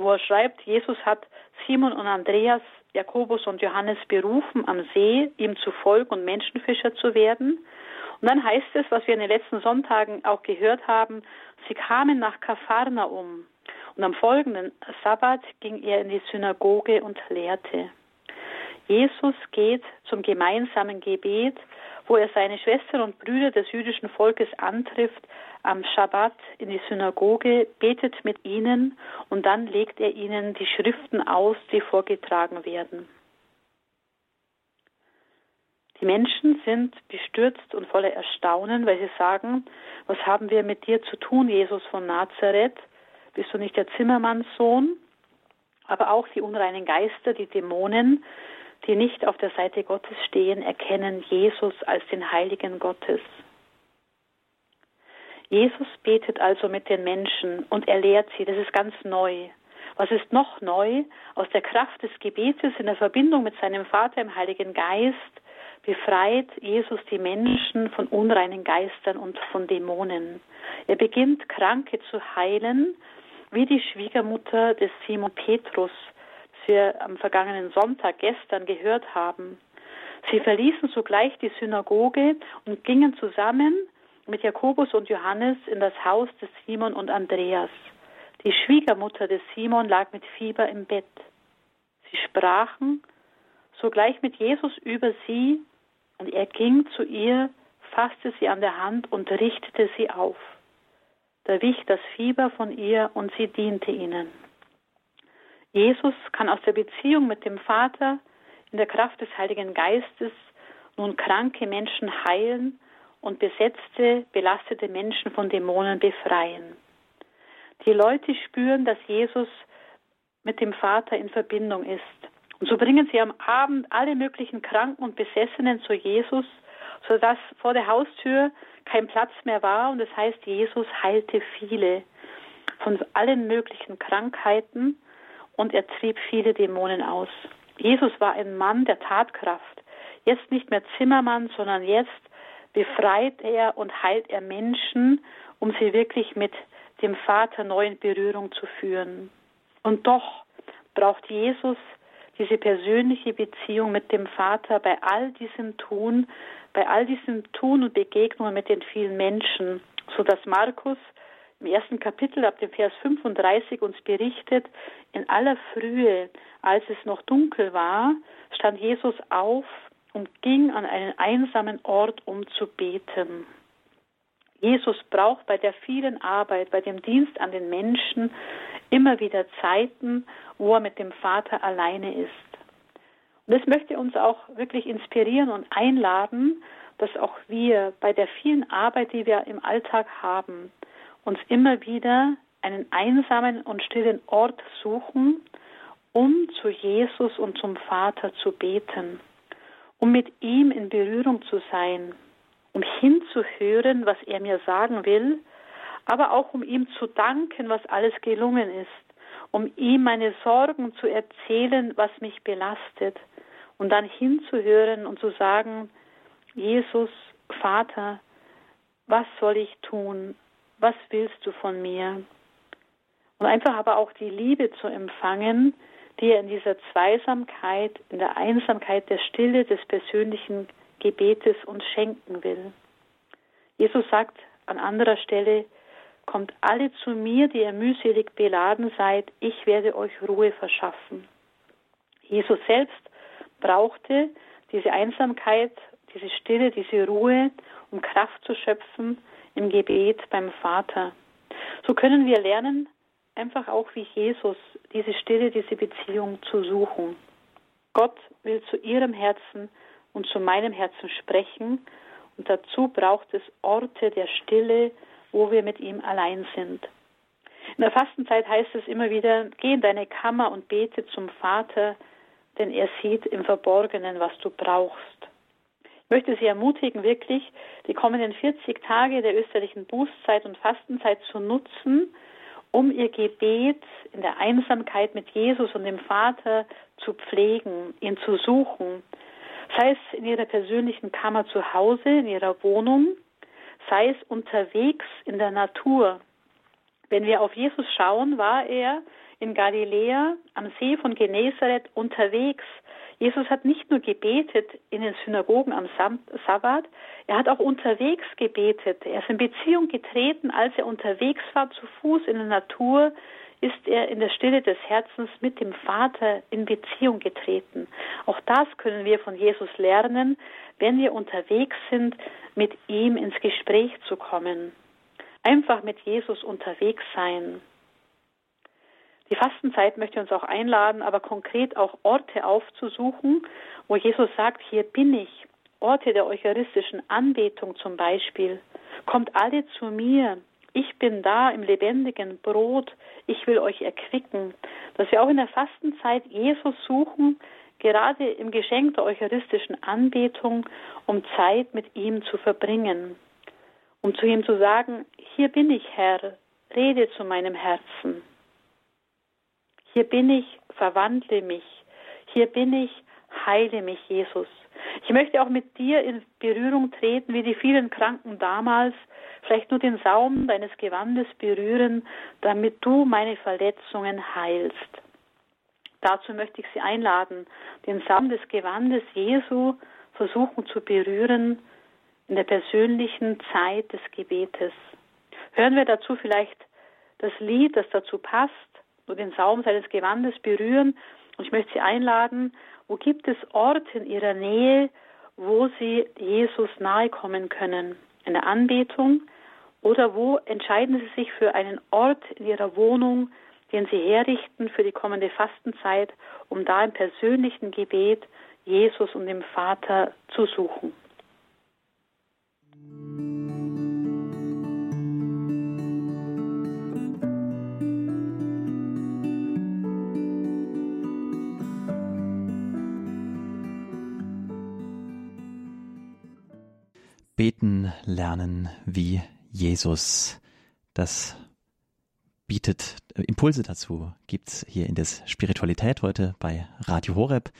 wo er schreibt, Jesus hat Simon und Andreas, Jakobus und Johannes berufen, am See ihm zu folgen und Menschenfischer zu werden. Und dann heißt es, was wir in den letzten Sonntagen auch gehört haben, sie kamen nach Kapharnaum. Und am folgenden Sabbat ging er in die Synagoge und lehrte. Jesus geht zum gemeinsamen Gebet wo er seine Schwestern und Brüder des jüdischen Volkes antrifft, am Schabbat in die Synagoge, betet mit ihnen und dann legt er ihnen die Schriften aus, die vorgetragen werden. Die Menschen sind bestürzt und voller Erstaunen, weil sie sagen, was haben wir mit dir zu tun, Jesus von Nazareth? Bist du nicht der Zimmermannssohn? Aber auch die unreinen Geister, die Dämonen, die nicht auf der Seite Gottes stehen, erkennen Jesus als den Heiligen Gottes. Jesus betet also mit den Menschen und er lehrt sie. Das ist ganz neu. Was ist noch neu? Aus der Kraft des Gebetes in der Verbindung mit seinem Vater im Heiligen Geist befreit Jesus die Menschen von unreinen Geistern und von Dämonen. Er beginnt Kranke zu heilen, wie die Schwiegermutter des Simon Petrus, wir am vergangenen Sonntag gestern gehört haben. Sie verließen sogleich die Synagoge und gingen zusammen mit Jakobus und Johannes in das Haus des Simon und Andreas. Die Schwiegermutter des Simon lag mit Fieber im Bett. Sie sprachen sogleich mit Jesus über sie, und er ging zu ihr, fasste sie an der Hand und richtete sie auf. Da wich das Fieber von ihr und sie diente ihnen. Jesus kann aus der Beziehung mit dem Vater in der Kraft des Heiligen Geistes nun kranke Menschen heilen und besetzte, belastete Menschen von Dämonen befreien. Die Leute spüren, dass Jesus mit dem Vater in Verbindung ist. Und so bringen sie am Abend alle möglichen Kranken und Besessenen zu Jesus, sodass vor der Haustür kein Platz mehr war. Und das heißt, Jesus heilte viele von allen möglichen Krankheiten und er trieb viele Dämonen aus. Jesus war ein Mann der Tatkraft. Jetzt nicht mehr Zimmermann, sondern jetzt befreit er und heilt er Menschen, um sie wirklich mit dem Vater neu in Berührung zu führen. Und doch braucht Jesus diese persönliche Beziehung mit dem Vater bei all diesem Tun, bei all diesem Tun und Begegnungen mit den vielen Menschen, so dass Markus im ersten Kapitel ab dem Vers 35 uns berichtet, in aller Frühe, als es noch dunkel war, stand Jesus auf und ging an einen einsamen Ort, um zu beten. Jesus braucht bei der vielen Arbeit, bei dem Dienst an den Menschen immer wieder Zeiten, wo er mit dem Vater alleine ist. Und das möchte uns auch wirklich inspirieren und einladen, dass auch wir bei der vielen Arbeit, die wir im Alltag haben, uns immer wieder einen einsamen und stillen Ort suchen, um zu Jesus und zum Vater zu beten, um mit ihm in Berührung zu sein, um hinzuhören, was er mir sagen will, aber auch um ihm zu danken, was alles gelungen ist, um ihm meine Sorgen zu erzählen, was mich belastet, und dann hinzuhören und zu sagen, Jesus, Vater, was soll ich tun? Was willst du von mir? Und einfach aber auch die Liebe zu empfangen, die er in dieser Zweisamkeit, in der Einsamkeit der Stille des persönlichen Gebetes uns schenken will. Jesus sagt an anderer Stelle, Kommt alle zu mir, die ihr mühselig beladen seid, ich werde euch Ruhe verschaffen. Jesus selbst brauchte diese Einsamkeit, diese Stille, diese Ruhe, um Kraft zu schöpfen im Gebet beim Vater. So können wir lernen, einfach auch wie Jesus, diese Stille, diese Beziehung zu suchen. Gott will zu ihrem Herzen und zu meinem Herzen sprechen und dazu braucht es Orte der Stille, wo wir mit ihm allein sind. In der Fastenzeit heißt es immer wieder, geh in deine Kammer und bete zum Vater, denn er sieht im Verborgenen, was du brauchst. Möchte Sie ermutigen, wirklich die kommenden 40 Tage der österlichen Bußzeit und Fastenzeit zu nutzen, um Ihr Gebet in der Einsamkeit mit Jesus und dem Vater zu pflegen, ihn zu suchen, sei es in Ihrer persönlichen Kammer zu Hause, in Ihrer Wohnung, sei es unterwegs in der Natur. Wenn wir auf Jesus schauen, war er in Galiläa am See von Genezareth unterwegs. Jesus hat nicht nur gebetet in den Synagogen am Sabbat, er hat auch unterwegs gebetet. Er ist in Beziehung getreten, als er unterwegs war zu Fuß in der Natur, ist er in der Stille des Herzens mit dem Vater in Beziehung getreten. Auch das können wir von Jesus lernen, wenn wir unterwegs sind, mit ihm ins Gespräch zu kommen. Einfach mit Jesus unterwegs sein. Die Fastenzeit möchte uns auch einladen, aber konkret auch Orte aufzusuchen, wo Jesus sagt, hier bin ich. Orte der eucharistischen Anbetung zum Beispiel. Kommt alle zu mir. Ich bin da im lebendigen Brot. Ich will euch erquicken. Dass wir auch in der Fastenzeit Jesus suchen, gerade im Geschenk der eucharistischen Anbetung, um Zeit mit ihm zu verbringen, um zu ihm zu sagen, hier bin ich Herr, rede zu meinem Herzen. Hier bin ich, verwandle mich. Hier bin ich, heile mich, Jesus. Ich möchte auch mit dir in Berührung treten, wie die vielen Kranken damals, vielleicht nur den Saum deines Gewandes berühren, damit du meine Verletzungen heilst. Dazu möchte ich Sie einladen, den Saum des Gewandes Jesu versuchen zu berühren in der persönlichen Zeit des Gebetes. Hören wir dazu vielleicht das Lied, das dazu passt, nur den Saum seines Gewandes berühren. Und ich möchte Sie einladen, wo gibt es Orte in Ihrer Nähe, wo Sie Jesus nahe kommen können? In der Anbetung? Oder wo entscheiden Sie sich für einen Ort in Ihrer Wohnung, den sie herrichten für die kommende Fastenzeit, um da im persönlichen Gebet Jesus und dem Vater zu suchen. Lernen wie Jesus. Das bietet äh, Impulse dazu, gibt es hier in der Spiritualität heute bei Radio Horeb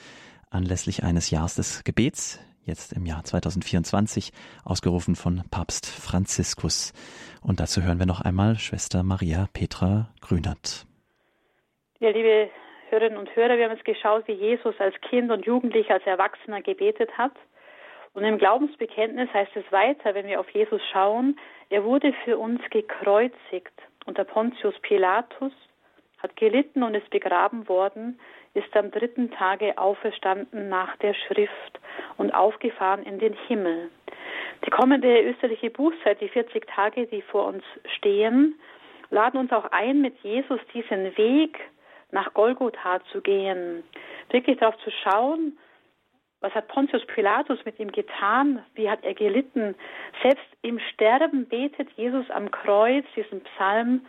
anlässlich eines Jahres des Gebets, jetzt im Jahr 2024, ausgerufen von Papst Franziskus. Und dazu hören wir noch einmal Schwester Maria Petra Grünert. Ja, liebe Hörerinnen und Hörer, wir haben jetzt geschaut, wie Jesus als Kind und Jugendlicher, als Erwachsener gebetet hat. Und im Glaubensbekenntnis heißt es weiter, wenn wir auf Jesus schauen, er wurde für uns gekreuzigt unter Pontius Pilatus, hat gelitten und ist begraben worden, ist am dritten Tage auferstanden nach der Schrift und aufgefahren in den Himmel. Die kommende österliche Bußzeit, die 40 Tage, die vor uns stehen, laden uns auch ein, mit Jesus diesen Weg nach Golgotha zu gehen, wirklich darauf zu schauen, was hat Pontius Pilatus mit ihm getan? Wie hat er gelitten? Selbst im Sterben betet Jesus am Kreuz diesen Psalm,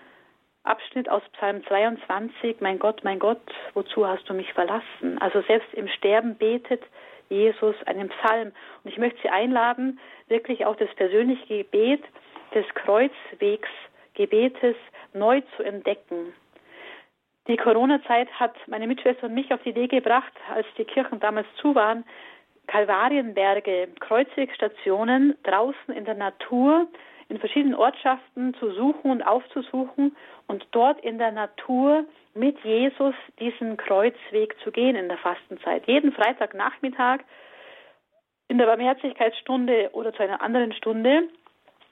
Abschnitt aus Psalm 22, Mein Gott, mein Gott, wozu hast du mich verlassen? Also selbst im Sterben betet Jesus einen Psalm. Und ich möchte Sie einladen, wirklich auch das persönliche Gebet des Kreuzwegs, Gebetes neu zu entdecken. Die Corona-Zeit hat meine Mitschwester und mich auf die Idee gebracht, als die Kirchen damals zu waren, Kalvarienberge, Kreuzwegstationen draußen in der Natur in verschiedenen Ortschaften zu suchen und aufzusuchen und dort in der Natur mit Jesus diesen Kreuzweg zu gehen in der Fastenzeit. Jeden Freitagnachmittag in der Barmherzigkeitsstunde oder zu einer anderen Stunde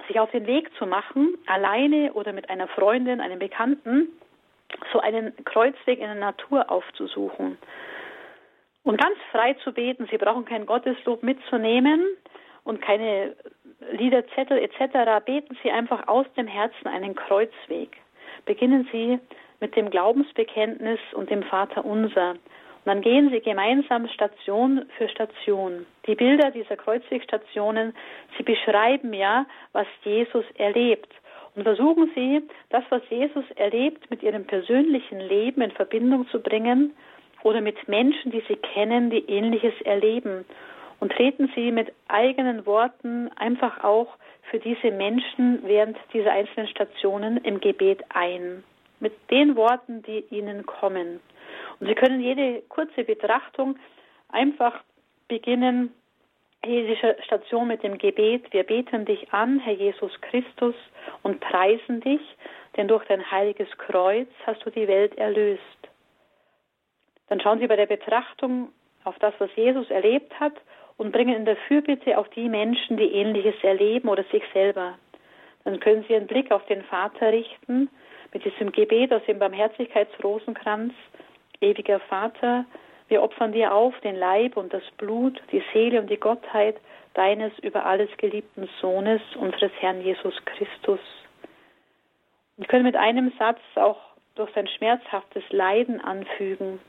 sich auf den Weg zu machen, alleine oder mit einer Freundin, einem Bekannten, so einen Kreuzweg in der Natur aufzusuchen und ganz frei zu beten. Sie brauchen kein Gotteslob mitzunehmen und keine Liederzettel etc. Beten Sie einfach aus dem Herzen einen Kreuzweg. Beginnen Sie mit dem Glaubensbekenntnis und dem Vater Unser. Und dann gehen Sie gemeinsam Station für Station. Die Bilder dieser Kreuzwegstationen, sie beschreiben ja, was Jesus erlebt. Und versuchen Sie, das, was Jesus erlebt, mit Ihrem persönlichen Leben in Verbindung zu bringen oder mit Menschen, die Sie kennen, die Ähnliches erleben. Und treten Sie mit eigenen Worten einfach auch für diese Menschen während dieser einzelnen Stationen im Gebet ein. Mit den Worten, die Ihnen kommen. Und Sie können jede kurze Betrachtung einfach beginnen, jede Station mit dem Gebet. Wir beten dich an, Herr Jesus Christus, und preisen dich, denn durch dein heiliges Kreuz hast du die Welt erlöst. Dann schauen Sie bei der Betrachtung auf das, was Jesus erlebt hat und bringen in der Fürbitte auch die Menschen, die Ähnliches erleben oder sich selber. Dann können Sie Ihren Blick auf den Vater richten mit diesem Gebet aus dem Barmherzigkeitsrosenkranz. Ewiger Vater, wir opfern dir auf den Leib und das Blut, die Seele und die Gottheit deines über alles geliebten Sohnes, unseres Herrn Jesus Christus. Wir können mit einem Satz auch durch sein schmerzhaftes Leiden anfügen.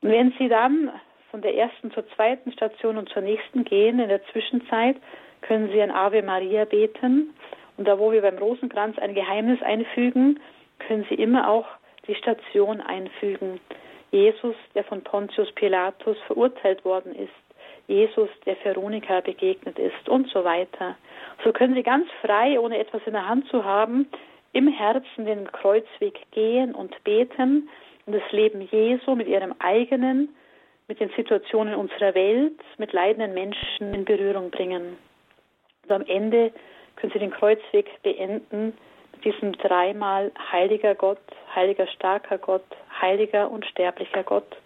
Und wenn Sie dann von der ersten zur zweiten Station und zur nächsten gehen, in der Zwischenzeit, können Sie ein Ave Maria beten. Und da, wo wir beim Rosenkranz ein Geheimnis einfügen, können Sie immer auch die Station einfügen. Jesus, der von Pontius Pilatus verurteilt worden ist, Jesus, der Veronika begegnet ist und so weiter. So können Sie ganz frei, ohne etwas in der Hand zu haben, im Herzen den Kreuzweg gehen und beten und das Leben Jesu mit Ihrem eigenen, mit den Situationen unserer Welt, mit leidenden Menschen in Berührung bringen. Und am Ende können Sie den Kreuzweg beenden mit diesem dreimal heiliger Gott, heiliger starker Gott, heiliger und sterblicher Gott.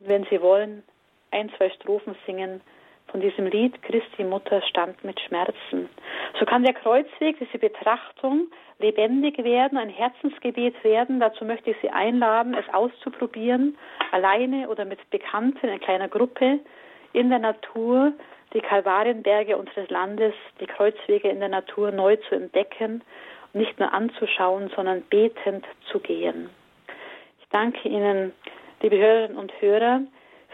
Und wenn Sie wollen, ein, zwei Strophen singen von diesem Lied Christi Mutter stand mit Schmerzen. So kann der Kreuzweg, diese Betrachtung lebendig werden, ein Herzensgebet werden. Dazu möchte ich Sie einladen, es auszuprobieren, alleine oder mit Bekannten in kleiner Gruppe in der Natur, die Kalvarienberge unseres Landes, die Kreuzwege in der Natur neu zu entdecken, nicht nur anzuschauen, sondern betend zu gehen danke Ihnen, liebe Hörerinnen und Hörer,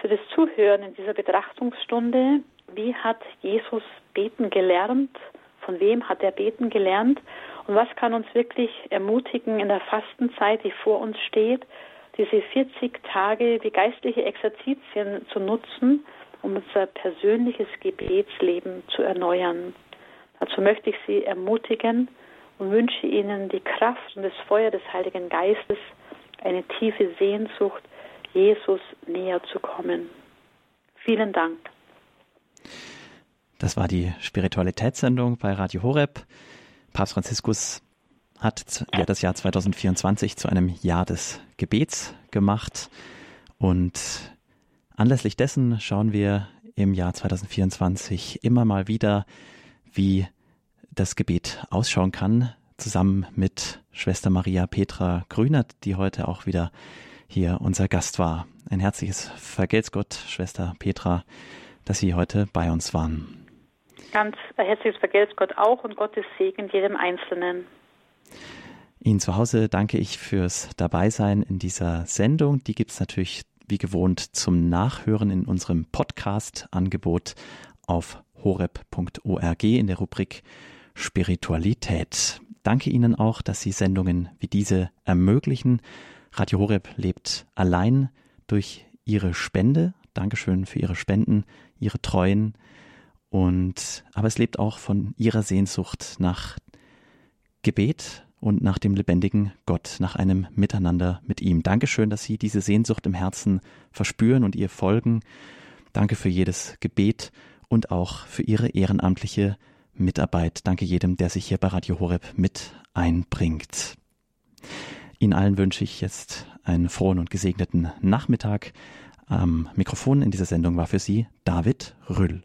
für das Zuhören in dieser Betrachtungsstunde. Wie hat Jesus beten gelernt? Von wem hat er beten gelernt? Und was kann uns wirklich ermutigen in der Fastenzeit, die vor uns steht, diese 40 Tage wie geistliche Exerzitien zu nutzen, um unser persönliches Gebetsleben zu erneuern? Dazu möchte ich Sie ermutigen und wünsche Ihnen die Kraft und das Feuer des Heiligen Geistes, eine tiefe Sehnsucht, Jesus näher zu kommen. Vielen Dank. Das war die Spiritualitätssendung bei Radio Horeb. Papst Franziskus hat ja das Jahr 2024 zu einem Jahr des Gebets gemacht und anlässlich dessen schauen wir im Jahr 2024 immer mal wieder, wie das Gebet ausschauen kann, zusammen mit Schwester Maria Petra Grünert, die heute auch wieder hier unser Gast war. Ein herzliches Vergelt's Gott, Schwester Petra, dass Sie heute bei uns waren. Ganz herzliches Vergelt's Gott auch und Gottes Segen jedem Einzelnen. Ihnen zu Hause danke ich fürs Dabeisein in dieser Sendung. Die gibt es natürlich wie gewohnt zum Nachhören in unserem Podcast-Angebot auf horeb.org in der Rubrik Spiritualität. Danke Ihnen auch, dass Sie Sendungen wie diese ermöglichen. Radio Horeb lebt allein durch Ihre Spende. Dankeschön für Ihre Spenden, Ihre Treuen. Und, aber es lebt auch von Ihrer Sehnsucht nach Gebet und nach dem lebendigen Gott, nach einem Miteinander mit ihm. Dankeschön, dass Sie diese Sehnsucht im Herzen verspüren und ihr folgen. Danke für jedes Gebet und auch für Ihre ehrenamtliche Mitarbeit. Danke jedem, der sich hier bei Radio Horeb mit einbringt. Ihnen allen wünsche ich jetzt einen frohen und gesegneten Nachmittag. Am Mikrofon in dieser Sendung war für Sie David Rüll.